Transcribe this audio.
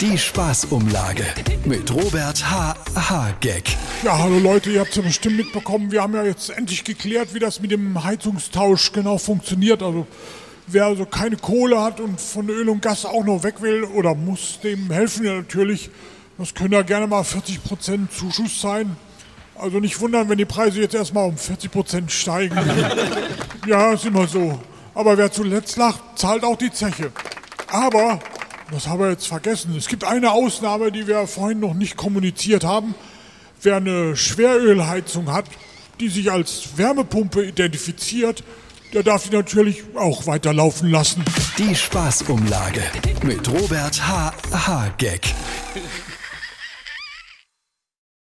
Die Spaßumlage mit Robert H. H. Gag. Ja, hallo Leute, ihr habt ja bestimmt mitbekommen, wir haben ja jetzt endlich geklärt, wie das mit dem Heizungstausch genau funktioniert. Also wer also keine Kohle hat und von Öl und Gas auch noch weg will oder muss, dem helfen wir natürlich. Das können ja gerne mal 40% Zuschuss sein. Also nicht wundern, wenn die Preise jetzt erstmal um 40% steigen. ja, ist immer so. Aber wer zuletzt lacht, zahlt auch die Zeche. Aber, das haben wir jetzt vergessen, es gibt eine Ausnahme, die wir vorhin noch nicht kommuniziert haben. Wer eine Schwerölheizung hat, die sich als Wärmepumpe identifiziert, der darf die natürlich auch weiterlaufen lassen. Die Spaßumlage mit Robert H. H. Gag.